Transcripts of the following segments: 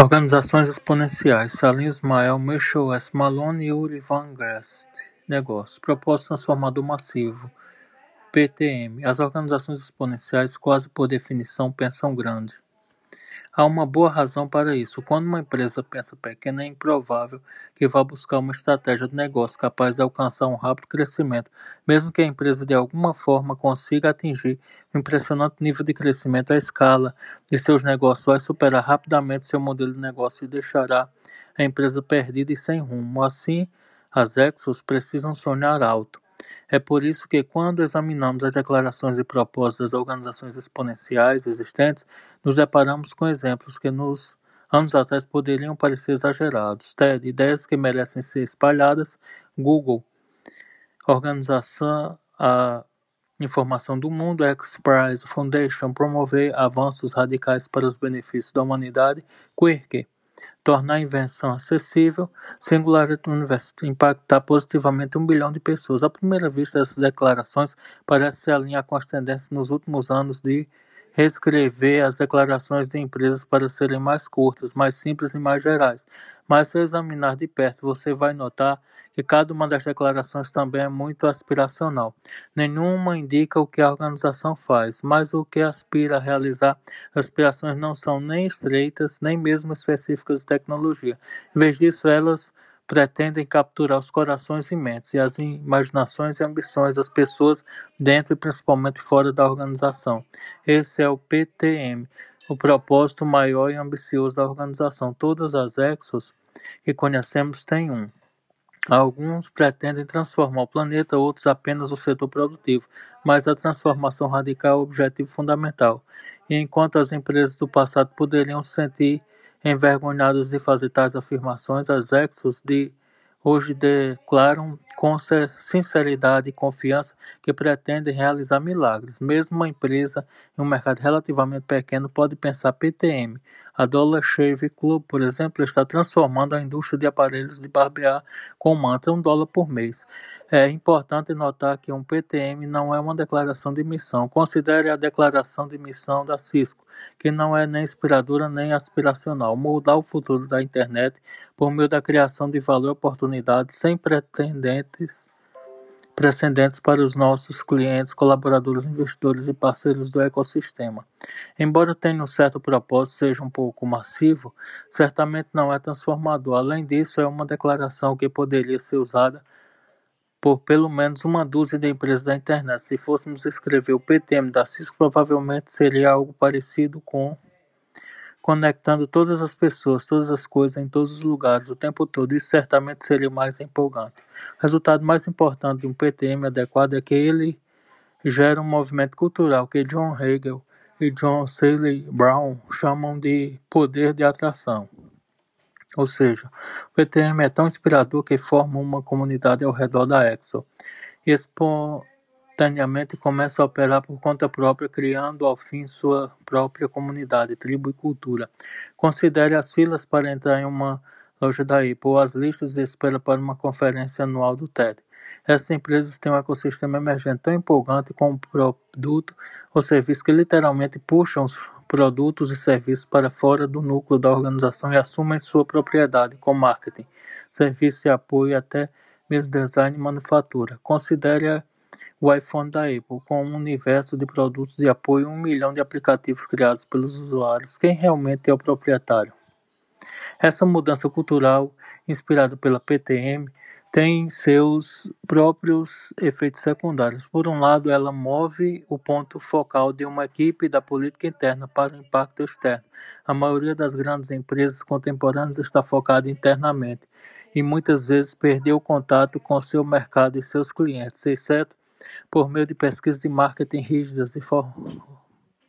Organizações exponenciais: Salim Ismael, Michael S. Malone e Uri Van Grest. Negócios: Propósito transformador massivo (PTM). As organizações exponenciais, quase por definição, pensam grande. Há uma boa razão para isso. Quando uma empresa pensa pequena, é improvável que vá buscar uma estratégia de negócio capaz de alcançar um rápido crescimento, mesmo que a empresa de alguma forma consiga atingir um impressionante nível de crescimento. A escala de seus negócios vai superar rapidamente seu modelo de negócio e deixará a empresa perdida e sem rumo. Assim, as Exos precisam sonhar alto. É por isso que, quando examinamos as declarações e propósitos das organizações exponenciais existentes, nos deparamos com exemplos que nos anos atrás poderiam parecer exagerados. TED, ideias que merecem ser espalhadas. Google, organização a informação do mundo. X-Prize Foundation, promover avanços radicais para os benefícios da humanidade. Quirk, tornar a invenção acessível, Singularity University impactar positivamente um bilhão de pessoas. À primeira vista, essas declarações parecem se alinhar com as tendências nos últimos anos de reescrever as declarações de empresas para serem mais curtas, mais simples e mais gerais. Mas se examinar de perto, você vai notar que cada uma das declarações também é muito aspiracional. Nenhuma indica o que a organização faz, mas o que aspira a realizar. As aspirações não são nem estreitas, nem mesmo específicas de tecnologia. Em vez disso, elas pretendem capturar os corações e mentes e as imaginações e ambições das pessoas dentro e principalmente fora da organização. Esse é o PTM, o propósito maior e ambicioso da organização. Todas as Exos que conhecemos têm um. Alguns pretendem transformar o planeta, outros apenas o setor produtivo, mas a transformação radical é o objetivo fundamental. E enquanto as empresas do passado poderiam se sentir envergonhadas de fazer tais afirmações, as Exos de hoje declaram com sinceridade e confiança que pretendem realizar milagres. Mesmo uma empresa em um mercado relativamente pequeno pode pensar PTM. A Dollar Shave Club, por exemplo, está transformando a indústria de aparelhos de barbear com mantra um dólar por mês. É importante notar que um PTM não é uma declaração de missão. Considere a declaração de missão da Cisco, que não é nem inspiradora nem aspiracional. Mudar o futuro da internet por meio da criação de valor e oportunidades sem precedentes para os nossos clientes, colaboradores, investidores e parceiros do ecossistema. Embora tenha um certo propósito, seja um pouco massivo, certamente não é transformador. Além disso, é uma declaração que poderia ser usada por pelo menos uma dúzia de empresas da internet. Se fôssemos escrever o PTM da Cisco, provavelmente seria algo parecido com conectando todas as pessoas, todas as coisas em todos os lugares, o tempo todo. Isso certamente seria mais empolgante. O resultado mais importante de um PTM adequado é que ele gera um movimento cultural que John Hegel e John Seeley Brown chamam de poder de atração. Ou seja, o PTM é tão inspirador que forma uma comunidade ao redor da Exo e espontaneamente começa a operar por conta própria, criando ao fim sua própria comunidade, tribo e cultura. Considere as filas para entrar em uma loja da Apple ou as listas de espera para uma conferência anual do TED. Essas empresas têm um ecossistema emergente tão empolgante com um produto ou serviço que literalmente puxam os produtos e serviços para fora do núcleo da organização e assumem sua propriedade, com marketing, serviço e apoio até mesmo design e manufatura. Considere o iPhone da Apple, com um universo de produtos de apoio e um milhão de aplicativos criados pelos usuários. Quem realmente é o proprietário? Essa mudança cultural, inspirada pela PTM, tem seus próprios efeitos secundários. Por um lado, ela move o ponto focal de uma equipe da política interna para o impacto externo. A maioria das grandes empresas contemporâneas está focada internamente e muitas vezes perdeu o contato com seu mercado e seus clientes, exceto por meio de pesquisas de marketing rígidas e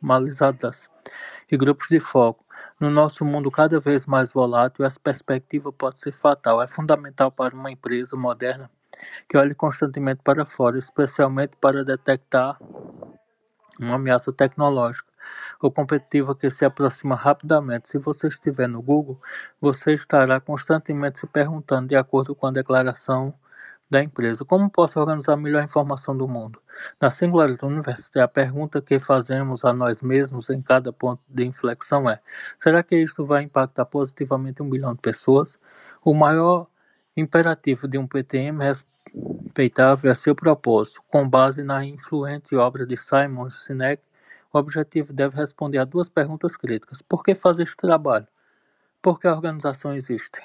formalizadas e grupos de foco. No nosso mundo cada vez mais volátil, essa perspectiva pode ser fatal. É fundamental para uma empresa moderna que olhe constantemente para fora, especialmente para detectar uma ameaça tecnológica ou competitiva que se aproxima rapidamente. Se você estiver no Google, você estará constantemente se perguntando, de acordo com a declaração da empresa. Como posso organizar melhor a informação do mundo? Na Singularity University, a pergunta que fazemos a nós mesmos em cada ponto de inflexão é: será que isto vai impactar positivamente um bilhão de pessoas? O maior imperativo de um PTM respeitável é seu propósito. Com base na influente obra de Simon Sinek, o objetivo deve responder a duas perguntas críticas: por que fazer este trabalho? Por que a organização existe?